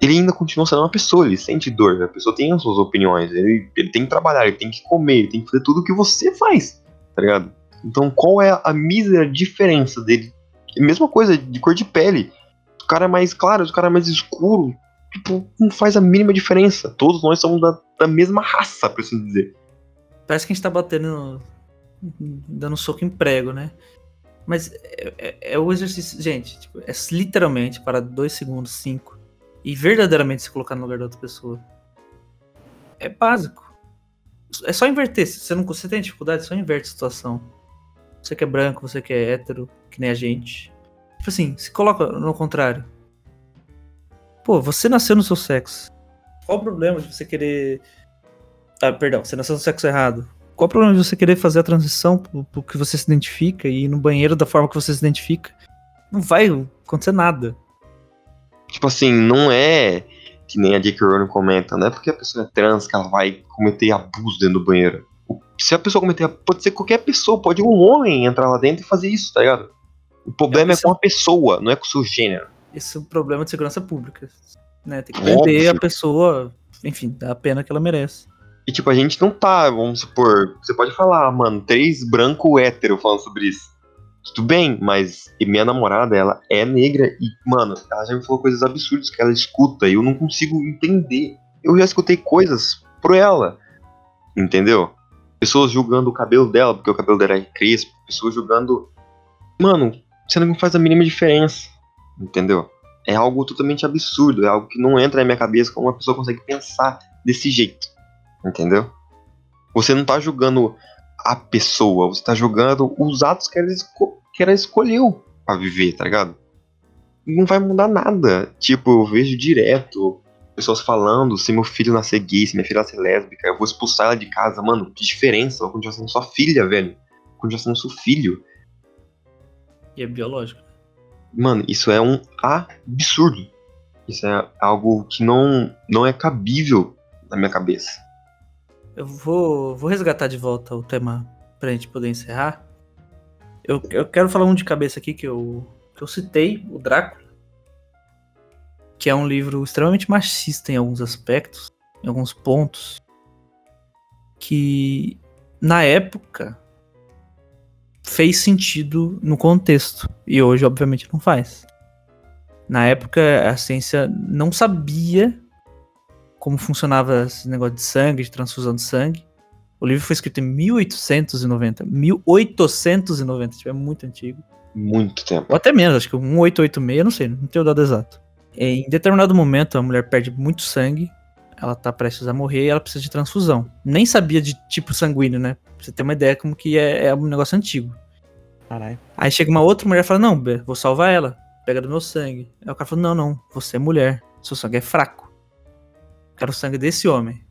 S1: Ele ainda continua sendo uma pessoa, ele sente dor, a pessoa tem as suas opiniões, ele, ele tem que trabalhar, ele tem que comer, ele tem que fazer tudo o que você faz, tá ligado? Então qual é a mísera diferença dele? Mesma coisa de cor de pele. O cara é mais claro, o cara é mais escuro. Tipo, não faz a mínima diferença. Todos nós somos da, da mesma raça, por assim dizer.
S2: Parece que a gente tá batendo. dando soco em prego, né? Mas é, é, é o exercício. Gente, tipo, é literalmente para dois segundos, cinco. E verdadeiramente se colocar no lugar da outra pessoa. É básico. É só inverter. Se você, não, você tem dificuldade, só inverte a situação. Você que é branco, você que é hétero, que nem a gente. Tipo assim, se coloca no contrário. Pô, você nasceu no seu sexo. Qual o problema de você querer ah, perdão, você nasceu no sexo errado. Qual o problema de você querer fazer a transição pro, pro que você se identifica e ir no banheiro da forma que você se identifica? Não vai acontecer nada.
S1: Tipo assim, não é que nem a J.K. Rowling comenta, não é porque a pessoa é trans que ela vai cometer abuso dentro do banheiro. Se a pessoa cometer, pode ser qualquer pessoa, pode um homem entrar lá dentro e fazer isso, tá ligado? O problema é, é com a pessoa, não é com o seu gênero.
S2: Esse é um problema de segurança pública. Né? Tem que prender a pessoa, enfim, dá a pena que ela merece.
S1: E, tipo, a gente não tá, vamos supor, você pode falar, mano, três branco hétero falando sobre isso. Tudo bem, mas minha namorada, ela é negra e, mano, ela já me falou coisas absurdas que ela escuta e eu não consigo entender. Eu já escutei coisas por ela, entendeu? Pessoas julgando o cabelo dela, porque o cabelo dela é crespo, pessoas julgando. Mano, você não faz a mínima diferença, entendeu? É algo totalmente absurdo, é algo que não entra na minha cabeça como uma pessoa consegue pensar desse jeito. Entendeu? Você não tá julgando a pessoa, você tá julgando os atos que ela, esco que ela escolheu para viver, tá ligado? Não vai mudar nada. Tipo, eu vejo direto pessoas falando: se meu filho nascer gay, se minha filha nascer lésbica, eu vou expulsar ela de casa. Mano, que diferença? Ela continua sendo sua filha, velho. Continua sendo seu filho.
S2: E é biológico.
S1: Mano, isso é um absurdo. Isso é algo que não, não é cabível na minha cabeça.
S2: Eu vou, vou resgatar de volta o tema pra gente poder encerrar. Eu, eu quero falar um de cabeça aqui que eu, que eu citei, o Drácula. Que é um livro extremamente machista em alguns aspectos, em alguns pontos. Que na época fez sentido no contexto. E hoje, obviamente, não faz. Na época, a ciência não sabia como funcionava esse negócio de sangue, de transfusão de sangue. O livro foi escrito em 1890. 1890, tipo, é muito antigo.
S1: Muito tempo.
S2: Ou até menos, acho que 1886, não sei, não tenho o dado exato. Em determinado momento, a mulher perde muito sangue, ela tá prestes a morrer e ela precisa de transfusão. Nem sabia de tipo sanguíneo, né? Pra você ter uma ideia como que é, é um negócio antigo.
S3: Caralho.
S2: Aí chega uma outra mulher e fala, não, vou salvar ela, pega do meu sangue. Aí o cara fala, não, não, você é mulher, seu sangue é fraco. Quero o sangue desse homem.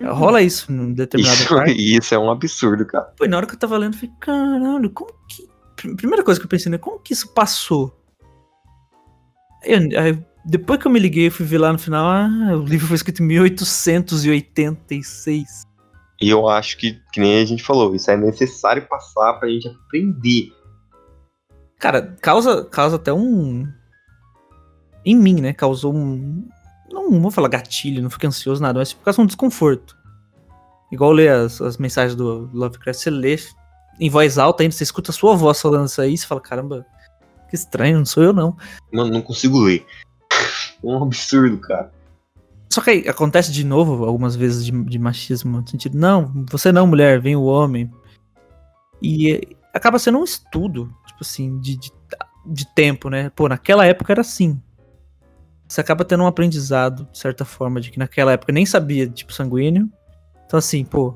S2: Uhum. Rola isso num determinado
S1: isso, [laughs] Isso é um absurdo, cara.
S2: Pô, na hora que eu tava lendo, eu falei, caralho, como que. Primeira coisa que eu pensei, né? Como que isso passou? Aí, depois que eu me liguei, eu fui ver lá no final, ah, o livro foi escrito em 1886.
S1: E eu acho que, que nem a gente falou, isso é necessário passar pra gente aprender.
S2: Cara, causa, causa até um. Em mim, né? Causou um. Não vou falar gatilho, não fiquei ansioso, nada, mas por causa de um desconforto. Igual ler as, as mensagens do Lovecraft, você lê em voz alta ainda, você escuta a sua voz falando isso aí, você fala, caramba, que estranho, não sou eu não.
S1: Mano, não consigo ler. [laughs] É um absurdo, cara.
S2: Só que aí acontece de novo algumas vezes de, de machismo, no sentido, não, você não, mulher, vem o homem. E eh, acaba sendo um estudo, tipo assim, de, de, de tempo, né? Pô, naquela época era assim. Você acaba tendo um aprendizado, de certa forma, de que naquela época nem sabia de tipo sanguíneo. Então, assim, pô.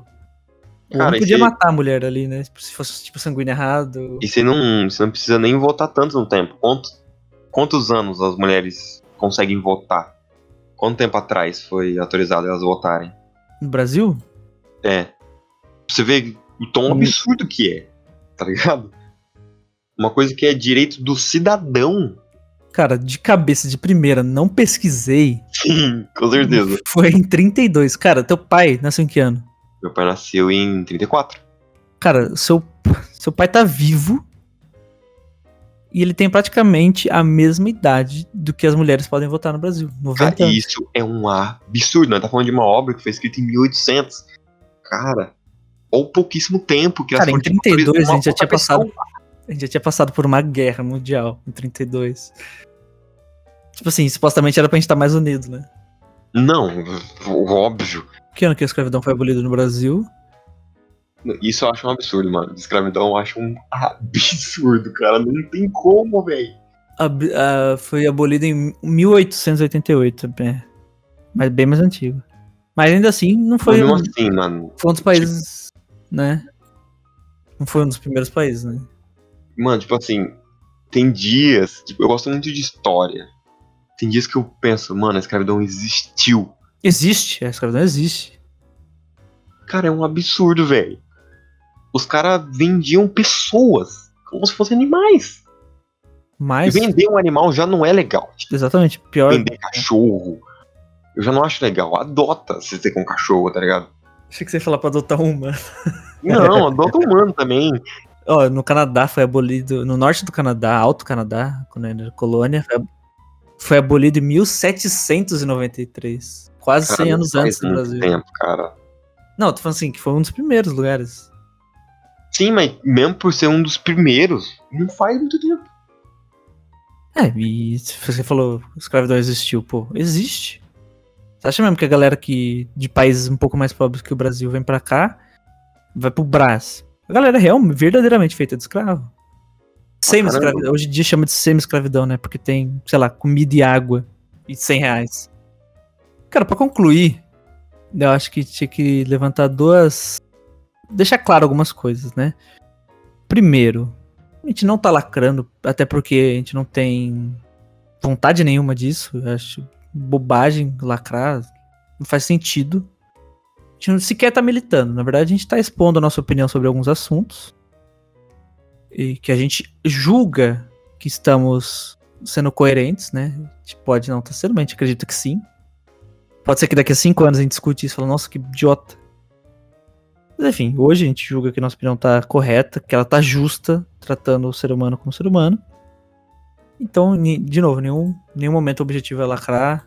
S1: Cara,
S2: homem podia
S1: esse-
S2: matar a mulher ali, né? Se fosse tipo sanguíneo errado.
S1: E você não, você não precisa nem votar tanto no tempo. Quantos, quantos anos as mulheres conseguem votar? Quanto tempo atrás foi autorizado elas votarem?
S2: No Brasil?
S1: É. Você vê o tom
S2: Hum.
S1: absurdo que é, tá ligado? Uma coisa que é direito do cidadão.
S2: Cara, de cabeça, de primeira, não pesquisei.
S1: Sim, com certeza.
S2: Foi em 32. Cara, teu pai nasceu em que ano?
S1: Meu pai nasceu em 34.
S2: Cara, seu, seu pai tá vivo. E ele tem praticamente a mesma idade do que as mulheres podem votar no Brasil. 90
S1: Cara,
S2: anos.
S1: isso é um absurdo. Nós tá falando de uma obra que foi escrita em 1800. Cara, ou pouquíssimo tempo que
S2: Cara, em
S1: elas foram, tipo,
S2: 32 a gente já tinha passado. A gente já tinha passado por uma guerra mundial em 32. Tipo assim, supostamente era pra gente estar mais unido, né?
S1: Não, óbvio.
S2: Que ano que a escravidão foi abolida no Brasil?
S1: Isso eu acho um absurdo, mano. Escravidão eu acho um absurdo, cara. Não tem como, velho.
S2: Foi abolida em 1888, é. mas bem mais antigo. Mas ainda assim, não foi,
S1: Foi
S2: um,
S1: mesmo assim, mano.
S2: foi um dos países, né? Não foi um dos primeiros países, né?
S1: Mano, tipo assim, tem dias. Tipo, eu gosto muito de história. Tem dias que eu penso, mano, a escravidão existiu.
S2: Existe, a escravidão existe.
S1: Cara, é um absurdo, velho. Os caras vendiam pessoas como se fossem animais.
S2: Mas,
S1: E vender um animal já não é legal.
S2: Exatamente, pior.
S1: vender cachorro. Eu já não acho legal. Adota se você tem um cachorro, tá ligado?
S2: Achei que você ia falar pra adotar uma.
S1: Não, [laughs] adota humano também.
S2: Ó, no Canadá foi abolido, no norte do Canadá, Alto Canadá, quando era colônia, foi, ab- foi abolido em 1793. Quase
S1: Cara,
S2: 100
S1: não
S2: anos antes do
S1: muito
S2: Brasil.
S1: tempo, cara.
S2: Não, tô falando assim, que foi um dos primeiros lugares.
S1: Sim, mas mesmo por ser um dos primeiros, não faz muito tempo.
S2: É, e você falou que escravidão existiu, pô, existe. Você acha mesmo que a galera que de países um pouco mais pobres que o Brasil vem pra cá, vai pro Brás? A galera é realmente, verdadeiramente feita de escravo. Semi-escravidão. Hoje em dia chama de semi-escravidão, né? Porque tem, sei lá, comida e água e 100 reais. Cara, pra concluir, eu acho que tinha que levantar duas. Deixar claro algumas coisas, né? Primeiro, a gente não tá lacrando, até porque a gente não tem vontade nenhuma disso. Eu acho bobagem lacrar, não faz sentido. A gente não sequer tá militando. Na verdade, a gente tá expondo a nossa opinião sobre alguns assuntos. E que a gente julga que estamos sendo coerentes, né? A gente pode não estar sendo, mas a gente acredita que sim. Pode ser que daqui a cinco anos a gente discute isso e fala, nossa, que idiota. Mas enfim, hoje a gente julga que nossa opinião tá correta, que ela tá justa, tratando o ser humano como ser humano. Então, de novo, nenhum, nenhum momento o objetivo é lacrar.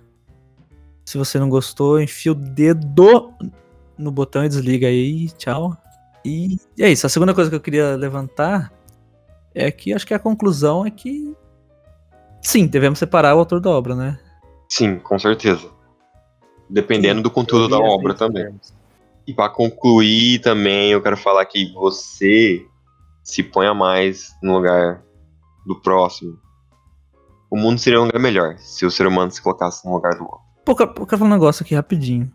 S2: Se você não gostou, enfia o dedo no botão e desliga aí, tchau. E é isso. A segunda coisa que eu queria levantar é que acho que a conclusão é que sim, devemos separar o autor da obra, né?
S1: Sim, com certeza. Dependendo do conteúdo da
S3: vi
S1: obra
S3: assim,
S1: também.
S3: termos.
S1: E pra concluir também, eu quero falar que você se ponha mais no lugar do próximo. O mundo seria um lugar melhor se o ser humano se colocasse no lugar do outro.
S2: Pô, eu quero falar um negócio aqui rapidinho.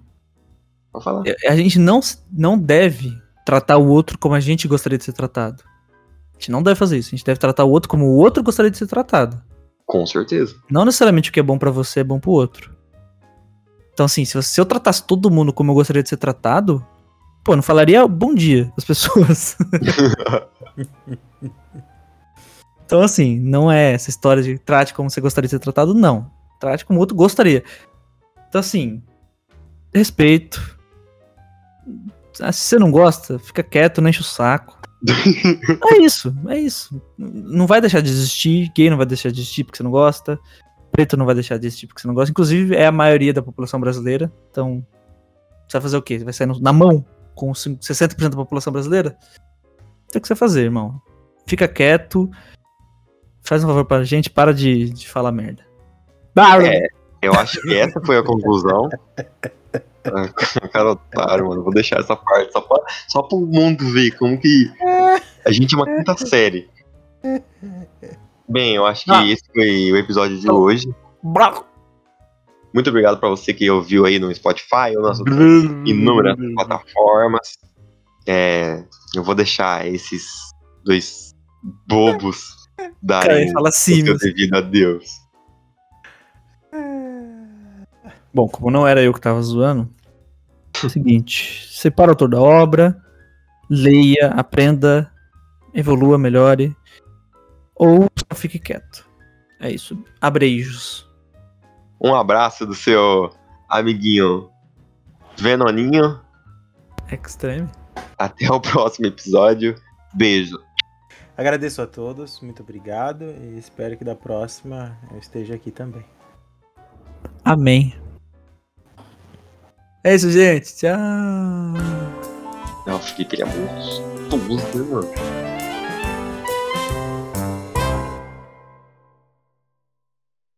S1: Vou falar.
S2: É, A gente não, não deve tratar o outro como a gente gostaria de ser tratado. A gente não deve fazer isso. A gente deve tratar o outro como o outro gostaria de ser tratado.
S1: Com certeza.
S2: Não necessariamente o que é bom pra você é bom pro outro. Então, assim, se, eu tratasse todo mundo como eu gostaria de ser tratado, pô, não falaria bom dia às [laughs] pessoas. então, assim, não é essa história de trate como você gostaria de ser tratado, não. Trate como o outro gostaria. Então, assim, respeito. Ah, Se você não gosta, fica quieto, não enche o saco. [laughs] É isso, é isso. Não vai deixar de existir, gay não vai deixar de existir porque você não gosta, preto não vai deixar de existir porque você não gosta. Inclusive, é a maioria da população brasileira, então. Você vai fazer o quê? Você vai sair na mão com 60% da população brasileira? Tem o que você fazer, irmão. Fica quieto, faz um favor pra gente, para de, de falar merda.
S1: É. Eu acho que essa foi a conclusão. [laughs] Ah, [laughs] Cara, otário, mano. Vou deixar essa parte só, pra, só pro mundo ver como que a gente é uma quinta série. Bem, eu acho que
S2: Ah.
S1: esse foi o episódio de hoje. Muito obrigado pra você que ouviu aí no Spotify ou nas outras inúmeras plataformas. É, eu vou deixar esses dois bobos
S2: Cara,
S1: darem
S2: ele fala
S1: o
S2: assim,
S1: seu devido a
S2: Bom, como não era eu que tava zoando, é o seguinte: separa o autor da obra, leia, aprenda, evolua, melhore, ou só fique quieto. É isso. Abreijos.
S1: Um abraço do seu amiguinho Venoninho.
S2: Extreme.
S1: Até o próximo episódio. Beijo.
S3: Agradeço a todos, muito obrigado e espero que da próxima eu esteja aqui também.
S2: Amém. É isso, gente. Tchau.
S1: Não, Felipe, ele é monstruoso, né, mano?